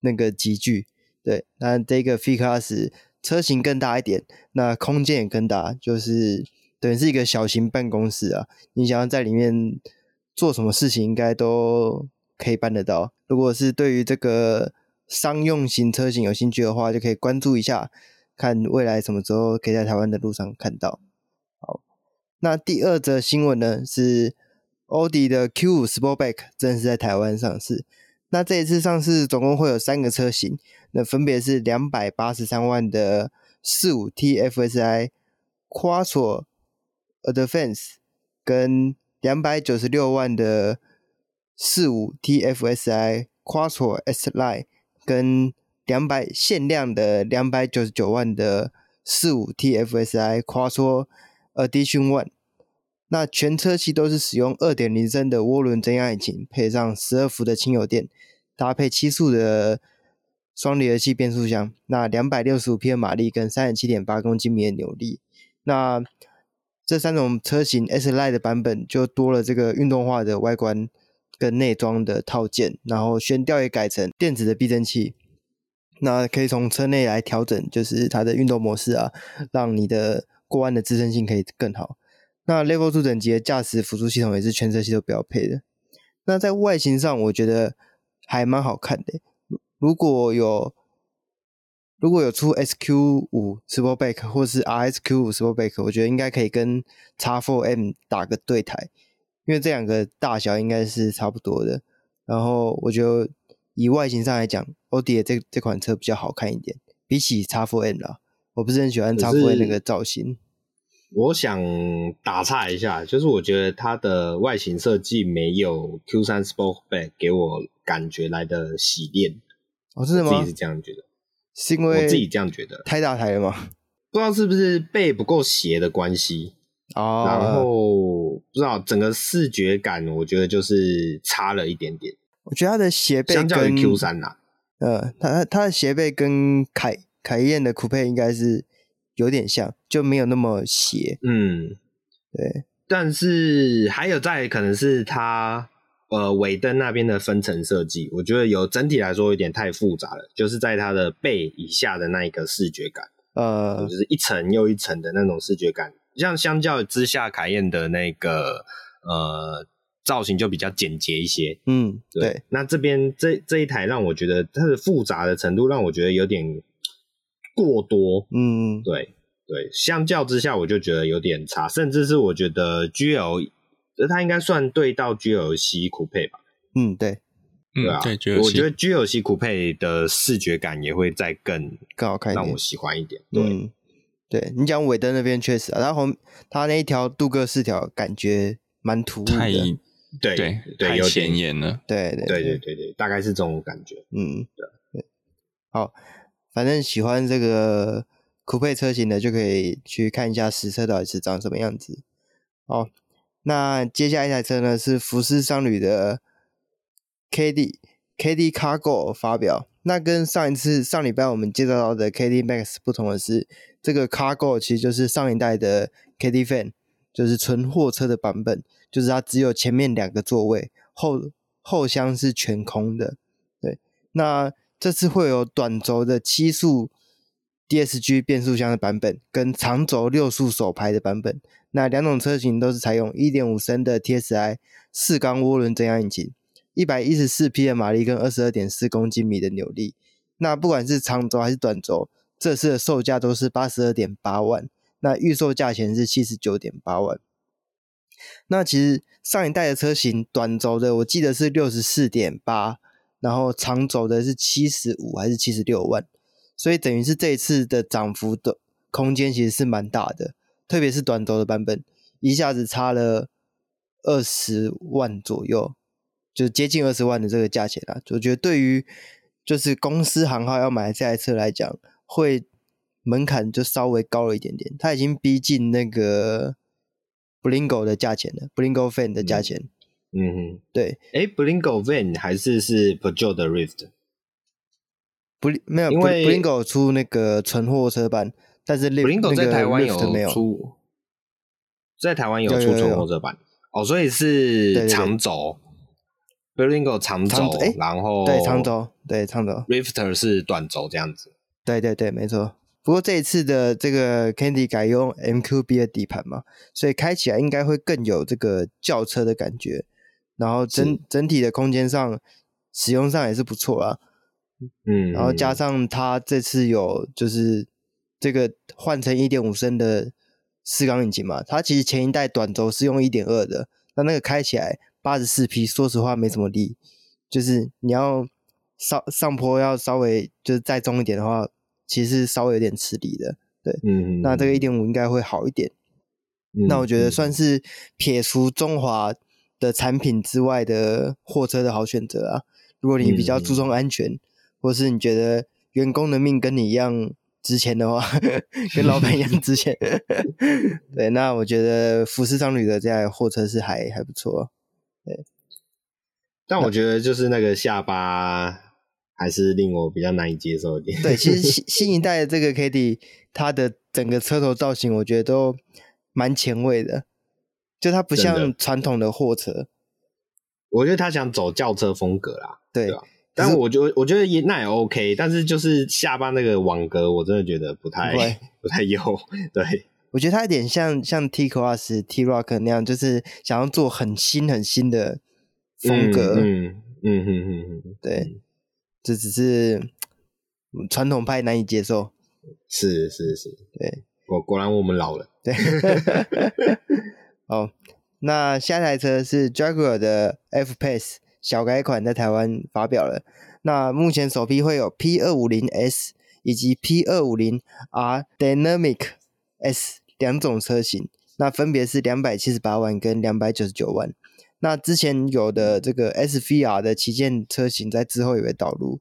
那个集聚。对，那这个 F I C A S 车型更大一点，那空间也更大，就是等于是一个小型办公室啊。你想要在里面做什么事情，应该都可以办得到。如果是对于这个商用型车型有兴趣的话，就可以关注一下，看未来什么时候可以在台湾的路上看到。好那第二则新闻呢，是奥迪的 Q5 Sportback 正式在台湾上市。那这一次上市总共会有三个车型，那分别是两百八十三万的四五 TFSI Quattro Advance，跟两百九十六万的四五 TFSI Quattro S Line，跟两百限量的两百九十九万的四五 TFSI Quattro Edition One，那全车系都是使用二点零升的涡轮增压引擎，配上十二伏的轻油电，搭配七速的双离合器变速箱，那两百六十五匹的马力跟三十七点八公斤米的扭力。那这三种车型 S Line 的版本就多了这个运动化的外观跟内装的套件，然后悬吊也改成电子的避震器，那可以从车内来调整，就是它的运动模式啊，让你的。过弯的支撑性可以更好。那 Level Two 等级的驾驶辅助系统也是全车系都标配的。那在外形上，我觉得还蛮好看的。如果有如果有出 SQ 五 Sportback 或是 RSQ 五 Sportback，我觉得应该可以跟 X4M 打个对台，因为这两个大小应该是差不多的。然后我觉得以外形上来讲，奥迪的这这款车比较好看一点，比起 X4N 啦。我不是很喜欢叉4那个造型。
我想打岔一下，就是我觉得它的外形设计没有 Q 三 Sportback 给我感觉来的洗练。
哦，是吗？
我自己是这样觉得，
是因为
我自己这样觉得，
太大台了吗？
不知道是不是背不够斜的关系
哦。
然后不知道整个视觉感，我觉得就是差了一点点。
我觉得它的斜背跟
相较于 Q3 啊，
呃，它它的斜背跟凯。凯宴的酷配应该是有点像，就没有那么斜。
嗯，
对。
但是还有在可能是它呃尾灯那边的分层设计，我觉得有整体来说有点太复杂了。就是在它的背以下的那一个视觉感，
呃，
就是一层又一层的那种视觉感，像相较之下，凯宴的那个呃造型就比较简洁一些。
嗯，对。
对，那这边这这一台让我觉得它的复杂的程度让我觉得有点。过多，
嗯，
对对，相较之下，我就觉得有点差，甚至是我觉得 GL，它应该算对到 GLC 酷配吧，
嗯，对，
对啊，
对，
我觉得 GLC 酷配的视觉感也会再更
更好看，
让我喜欢一点。
对，嗯、对。你讲尾灯那边确实啊，然后它那一条镀铬饰条感觉蛮突兀的，
太
对
对，
对
太显眼了，
对对
对对对对，大概是这种感觉，
嗯，
对
对，好。反正喜欢这个酷配车型的，就可以去看一下实车到底是长什么样子。好，那接下来一台车呢是福斯商旅的 KD KD Cargo 发表。那跟上一次上礼拜我们介绍到的 KD Max 不同的是，这个 Cargo 其实就是上一代的 KD Fan，就是纯货车的版本，就是它只有前面两个座位，后后厢是全空的。对，那。这次会有短轴的七速 DSG 变速箱的版本，跟长轴六速手排的版本。那两种车型都是采用一点五升的 TSI 四缸涡轮增压引擎，一百一十四匹的马力跟二十二点四公斤米的扭力。那不管是长轴还是短轴，这次的售价都是八十二点八万，那预售价钱是七十九点八万。那其实上一代的车型短轴的，我记得是六十四点八，然后长轴的是七十五还是七十六万，所以等于是这一次的涨幅的空间其实是蛮大的，特别是短轴的版本，一下子差了二十万左右，就接近二十万的这个价钱啊，我觉得对于就是公司行号要买这台车来讲，会门槛就稍微高了一点点，它已经逼近那个。Blingo 的价钱的 Blingo Van 的价钱，
嗯哼，
对，
哎，Blingo Van 还是是 Peugeot 的 Rift，
不，没有，因为 Blingo 出那个纯货车版，但是
Blingo 在台湾
有没有
出，在台湾有出纯货车版，哦，所以是长轴，Blingo 长轴，然后
对长轴，对长轴
，Rifter 是短轴这样子，
对对对，没错。不过这一次的这个 Candy 改用 MQB 的底盘嘛，所以开起来应该会更有这个轿车的感觉，然后整整体的空间上使用上也是不错啦。嗯，然后加上它这次有就是这个换成一点五升的四缸引擎嘛，它其实前一代短轴是用一点二的，那那个开起来八十四匹，说实话没什么力，就是你要上上坡要稍微就是再重一点的话。其实稍微有点吃力的，对，嗯，那这个一点五应该会好一点。嗯、那我觉得算是撇除中华的产品之外的货车的好选择啊。如果你比较注重安全，嗯、或是你觉得员工的命跟你一样值钱的话，跟老板一样值钱，对，那我觉得福斯商旅的这台货车是还还不错，对。
但我觉得就是那个下巴。还是令我比较难以接受一点。
对，其实 新新一代的这个 Caddy，它的整个车头造型，我觉得都蛮前卫的。就它不像传统的货车，
我觉得他想走轿车风格啦。对？但我觉得我觉得也那也 OK，但是就是下巴那个网格，我真的觉得不太不，不太有。对，
我觉得它有点像像 T Cross、T Rock 那样，就是想要做很新很新的风格。
嗯嗯嗯嗯嗯，
对。这只是传统派难以接受，
是是是，
对，
果果然我们老了，
对。哦，那下一台车是 Jaguar 的 F-Pace 小改款，在台湾发表了。那目前首批会有 P 二五零 S 以及 P 二五零 R Dynamic S 两种车型，那分别是两百七十八万跟两百九十九万。那之前有的这个 SVR 的旗舰车型，在之后也会导入。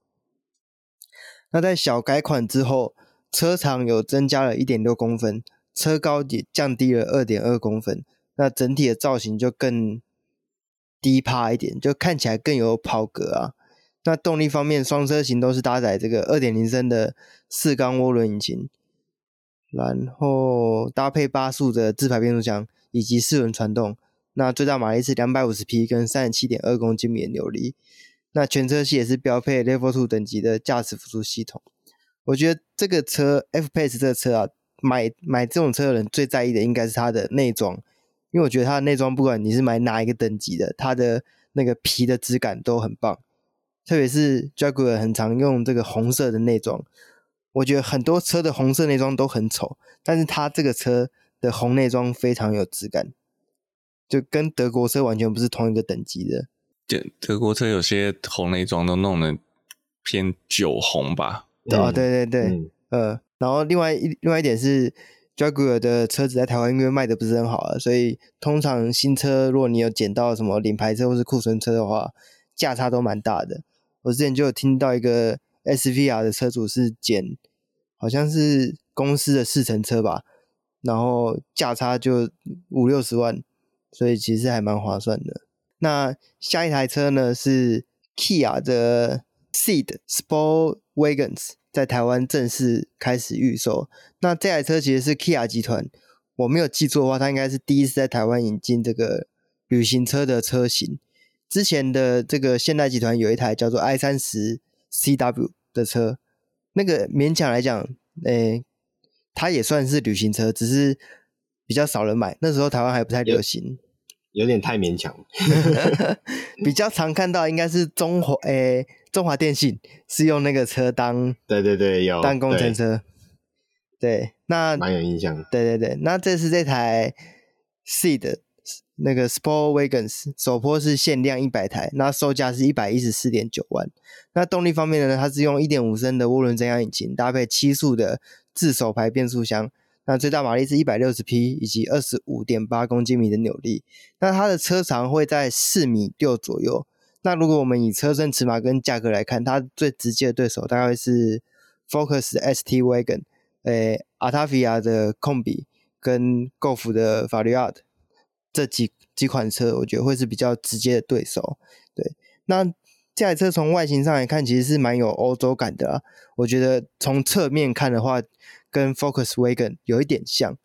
那在小改款之后，车长有增加了一点六公分，车高也降低了二点二公分。那整体的造型就更低趴一点，就看起来更有跑格啊。那动力方面，双车型都是搭载这个二点零升的四缸涡轮引擎，然后搭配八速的自排变速箱以及四轮传动。那最大马力是两百五十匹，跟三十七点二公斤米的扭力。那全车系也是标配 Level Two 等级的驾驶辅助系统。我觉得这个车 F-Pace 这个车啊，买买这种车的人最在意的应该是它的内装，因为我觉得它的内装不管你是买哪一个等级的，它的那个皮的质感都很棒。特别是 Jaguar 很常用这个红色的内装，我觉得很多车的红色内装都很丑，但是它这个车的红内装非常有质感。就跟德国车完全不是同一个等级的。
就德国车有些红内装都弄得偏酒红吧？
嗯、哦，对对对，嗯、呃，然后另外一另外一点是，Jaguar 的车子在台湾因为卖的不是很好啊，所以通常新车如果你有捡到什么领牌车或是库存车的话，价差都蛮大的。我之前就有听到一个 SVR 的车主是捡，好像是公司的试乘车吧，然后价差就五六十万。所以其实还蛮划算的。那下一台车呢是 Kia 的 Seed Sport Wagons，在台湾正式开始预售。那这台车其实是 Kia 集团，我没有记错的话，它应该是第一次在台湾引进这个旅行车的车型。之前的这个现代集团有一台叫做 i 三十 CW 的车，那个勉强来讲，诶，它也算是旅行车，只是比较少人买。那时候台湾还不太流行。
有点太勉强，
比较常看到应该是中华诶、欸，中华电信是用那个车当
对对对有
当工程车，对，那
蛮有印象。
对对对，那这是这台 Ceed 那个 Sport Wagons 首波是限量一百台，那售价是一百一十四点九万。那动力方面呢，它是用一点五升的涡轮增压引擎，搭配七速的自手排变速箱。那最大马力是一百六十匹，以及二十五点八公斤米的扭力。那它的车长会在四米六左右。那如果我们以车身尺码跟价格来看，它最直接的对手大概是 Focus ST Wagon，诶，Autavia 的 Combi 跟 Golf 的 Variant 这几几款车，我觉得会是比较直接的对手。对，那这台车从外形上来看，其实是蛮有欧洲感的。我觉得从侧面看的话，跟 Focus Wagon 有一点像，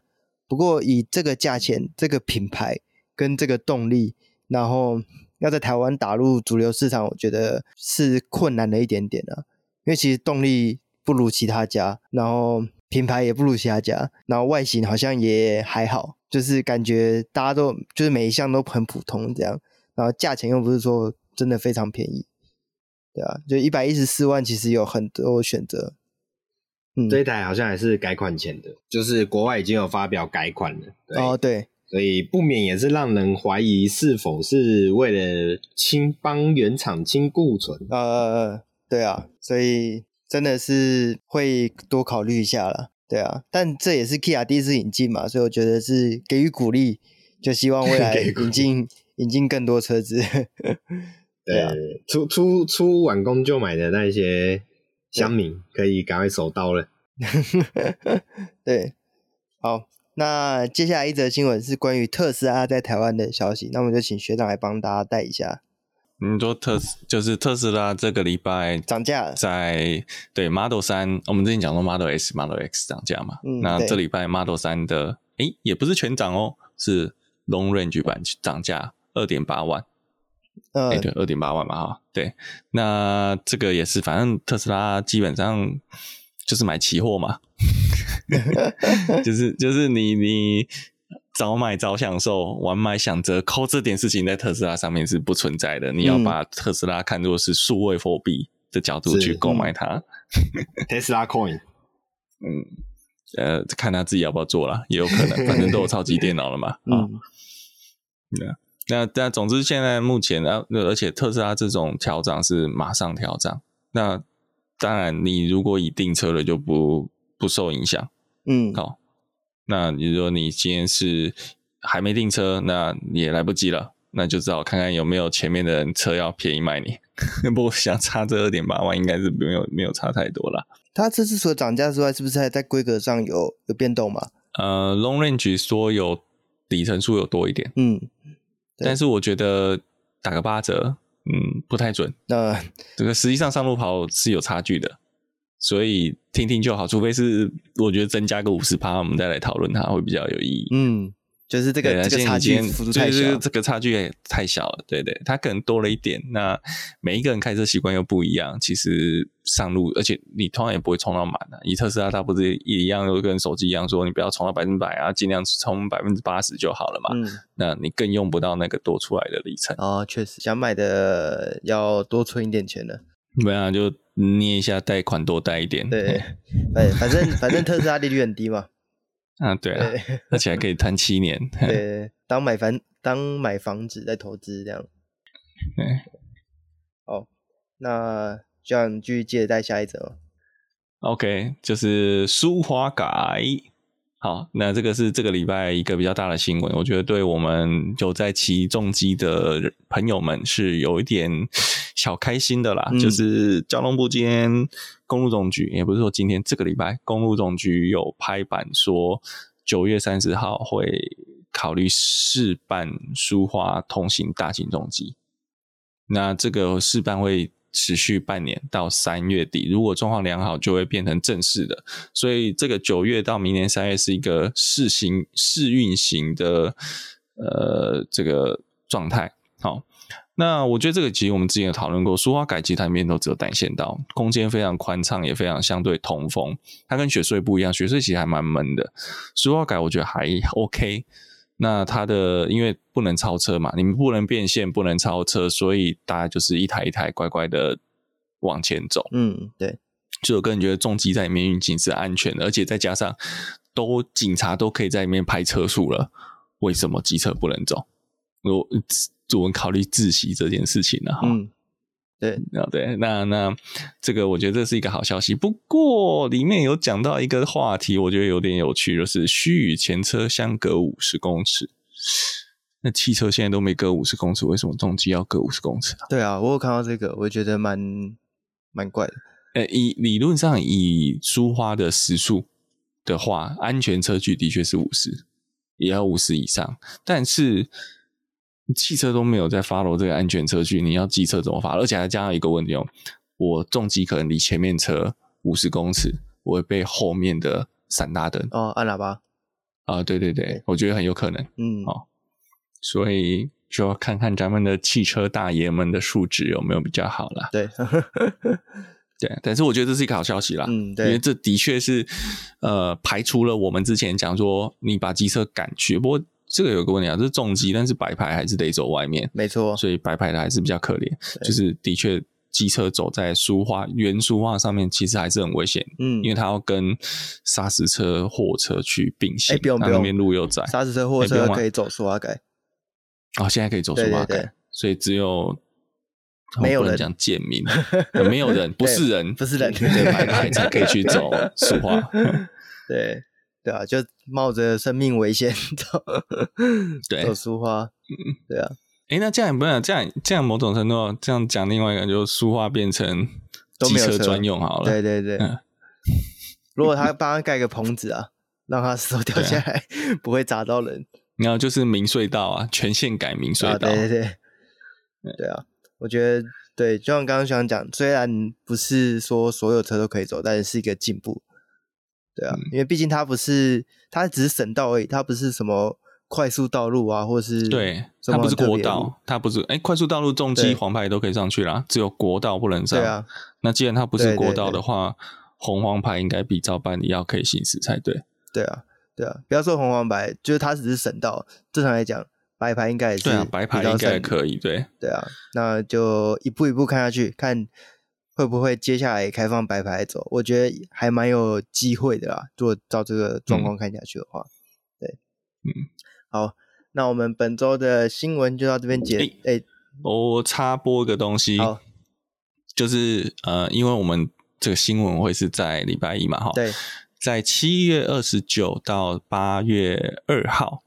不过以这个价钱、这个品牌跟这个动力，然后要在台湾打入主流市场，我觉得是困难了一点点啊。因为其实动力不如其他家，然后品牌也不如其他家，然后外形好像也还好，就是感觉大家都就是每一项都很普通这样，然后价钱又不是说真的非常便宜，对啊，就一百一十四万，其实有很多选择。
嗯，这一台好像还是改款前的，就是国外已经有发表改款了。对
哦，对，
所以不免也是让人怀疑是否是为了清帮原厂清库存。
呃，对啊，所以真的是会多考虑一下了。对啊，但这也是 Kia 第一次引进嘛，所以我觉得是给予鼓励，就希望未来 引进引进更多车子。
对啊，出出出完工就买的那些。乡民可以赶快手刀了。
对，好，那接下来一则新闻是关于特斯拉在台湾的消息，那我们就请学长来帮大家带一下。
你说特斯就是特斯拉这个礼拜
涨价，
在对 Model 三，我们之前讲说 Model S、Model X 涨价嘛，嗯、那这礼拜 Model 三的，诶，也不是全涨哦，是 Long Range 版涨价二点八万。哎，欸、对，二点八万嘛，哈，对，那这个也是，反正特斯拉基本上就是买期货嘛，就是就是你你早买早享受，晚买享折扣，这点事情在特斯拉上面是不存在的。你要把特斯拉看作是数位货币的角度去购买它
，Tesla Coin，
嗯，呃，看他自己要不要做了，也有可能，反正都有超级电脑了嘛，啊。那但总之，现在目前啊，而且特斯拉这种调涨是马上调涨。那当然，你如果已订车了，就不不受影响。嗯，好。那你说你今天是还没订车，那也来不及了，那就只好看看有没有前面的人车要便宜卖你。不过想差这二点八万，应该是没有没有差太多了。
它这次除了涨价之外，是不是还在规格上有有变动嘛？
呃，Long Range 说有里程数有多一点。嗯。但是我觉得打个八折，嗯，不太准。那这个实际上上路跑是有差距的，所以听听就好。除非是我觉得增加个五十趴，我们再来讨论它会比较有意义。嗯。就是这个这个差距幅度太小，这个差距也太小了，对对，它可能多了一点。那每一个人开车习惯又不一样，其实上路，而且你通常也不会充到满的。以特斯拉，它不是一样，又跟手机一样，说你不要充到百分之百啊，尽量充百分之八十就好了嘛。嗯，那你更用不到那个多出来的里程。
哦，确实，想买的要多存一点钱呢。
没有啊，就捏一下贷款多贷一点。
对，哎，反正反正特斯拉利率很低嘛。
啊，对啊，对而且还可以摊七年。
对，当买房当买房子在投资这样。对，好，那这样继续接着带下一则。
OK，就是舒华改。好，那这个是这个礼拜一个比较大的新闻，我觉得对我们有在骑重机的朋友们是有一点小开心的啦。嗯、就是交通部今天公路总局，也不是说今天这个礼拜公路总局有拍板说，九月三十号会考虑试办舒化通行大型重机。那这个试办会。持续半年到三月底，如果状况良好，就会变成正式的。所以这个九月到明年三月是一个试行试运行的呃这个状态。好，那我觉得这个其实我们之前有讨论过，舒滑改其实它里面都只有单线道，空间非常宽敞，也非常相对通风。它跟雪隧不一样，雪隧其实还蛮闷的，舒滑改我觉得还 OK。那它的因为不能超车嘛，你们不能变线，不能超车，所以大家就是一台一台乖乖的往前走。
嗯，对。
就我个人觉得重机在里面运行是安全的，而且再加上都警察都可以在里面拍车速了，为什么机车不能走？我我们考虑窒息这件事情了哈。
嗯，对，
啊对，那那这个我觉得这是一个好消息。不过里面有讲到一个话题，我觉得有点有趣，就是须与前车相隔五十公尺。那汽车现在都没隔五十公尺，为什么重机要隔五十公尺啊？
对啊，我有看到这个，我觉得蛮蛮怪的。
呃，以理论上以苏花的时速的话，安全车距的确是五十，也要五十以上。但是汽车都没有在 follow 这个安全车距，你要机车怎么 follow？而且还加上一个问题哦，我重机可能离前面车五十公尺，我会被后面的闪大灯
哦，按喇叭
啊、呃，对对对，对，我觉得很有可能，
嗯，
哦。所以就要看看咱们的汽车大爷们的素质有没有比较好啦。
对，
对，但是我觉得这是一个好消息啦。
嗯，对，
因为这的确是呃排除了我们之前讲说你把机车赶去，不过这个有个问题啊，这是重机，但是白牌还是得走外面，
没错。所
以白牌的还是比较可怜，就是的确机车走在书画原书画上面，其实还是很危险。嗯，因为它要跟砂石车、货车去并行，
哎，不用不用，
那边路又窄，
砂石车、货车可以走书画改。
哦，现在可以走书画改，所以只有
没有人
讲贱民，没有人不是人，
不是人，
对白牌才可以去走书画。
对对啊，就冒着生命危险 走，
对
走苏花。嗯，对啊。
哎，那这样不能这样，这样某种程度这样讲，另外一个就是苏花变成机车专用好了。
对对对。如果他帮他盖个棚子啊，让他石头掉下来 不会砸到人。
然后就是明隧道啊，全线改明隧道。
啊、对对对，对啊，我觉得对，就像刚刚想讲，虽然不是说所有车都可以走，但是是一个进步。对啊，嗯、因为毕竟它不是，它只是省道而已，它不是什么快速道路啊，或是
对，它不是国道，它不是哎，快速道路重机黄牌都可以上去啦，只有国道不能上。
对啊，
那既然它不是国道的话，红黄牌应该比照办理要可以行驶才对。
对啊。对啊，不要说红黄牌，就是它只是省道。正常来讲，白牌应该也是。
对啊，白牌应该也可以。对
对啊，那就一步一步看下去，看会不会接下来开放白牌走。我觉得还蛮有机会的啦。如果照这个状况看下去的话，嗯、对，
嗯，
好，那我们本周的新闻就到这边结。哎、欸欸，
我插播一个东西，
好，
就是呃，因为我们这个新闻会是在礼拜一嘛，哈，
对。
在七月二十九到八月二号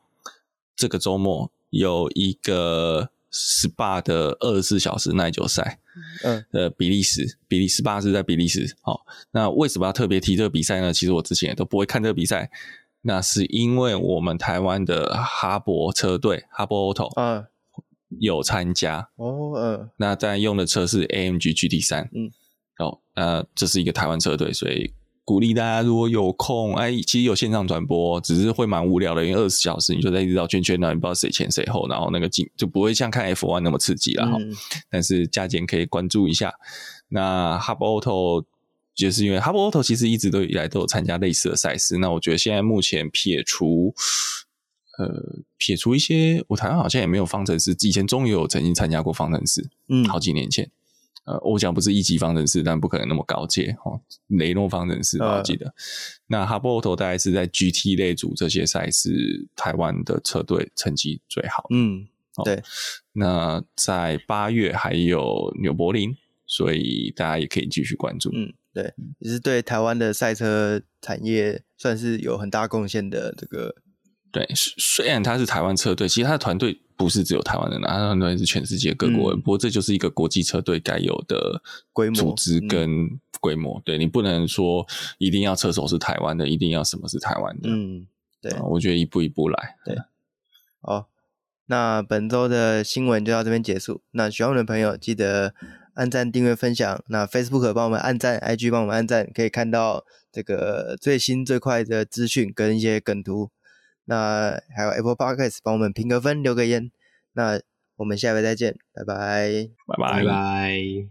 这个周末，有一个 SPA 的二十四小时耐久赛。嗯，呃，比利时，比利时 SPA 是在比利时。好、哦，那为什么要特别提这个比赛呢？其实我之前也都不会看这个比赛。那是因为我们台湾的哈勃车队，哈勃 Auto，嗯，有参加。哦，嗯，那在用的车是 AMG GT 三。嗯，哦，那，这是一个台湾车队，所以。鼓励大家，如果有空，哎，其实有线上转播，只是会蛮无聊的，因为二十小时你就在一直绕圈圈，那你不知道谁前谁后，然后那个景就不会像看 F one 那么刺激了哈。嗯、但是价钱可以关注一下。那 Hub Auto 就是因为 Hub Auto 其实一直都以来都有参加类似的赛事。那我觉得现在目前撇除呃撇除一些，我台湾好像也没有方程式，以前终于有曾经参加过方程式，嗯，好几年前。呃，我讲不是一级方程式，但不可能那么高阶哦。雷诺方程式，我记得。呃、那哈波头大概是在 GT 类组这些赛事，台湾的车队成绩最好。
嗯，对。
那在八月还有纽柏林，所以大家也可以继续关注。
嗯，对，也是对台湾的赛车产业算是有很大贡献的这个。
对，虽然他是台湾车队，其实他的团队不是只有台湾人，他的团队是全世界各国人。嗯、不过这就是一个国际车队该有的规模、组织跟规模。嗯、对，你不能说一定要车手是台湾的，一定要什么是台湾的。
嗯，对，
我觉得一步一步来。
对，好，那本周的新闻就到这边结束。那喜欢我的朋友记得按赞、订阅、分享。那 Facebook 帮我们按赞，IG 帮我们按赞，可以看到这个最新最快的资讯跟一些梗图。那还有 Apple Podcast 帮我们评个分，留个言。那我们下回再见，拜拜，
拜拜拜。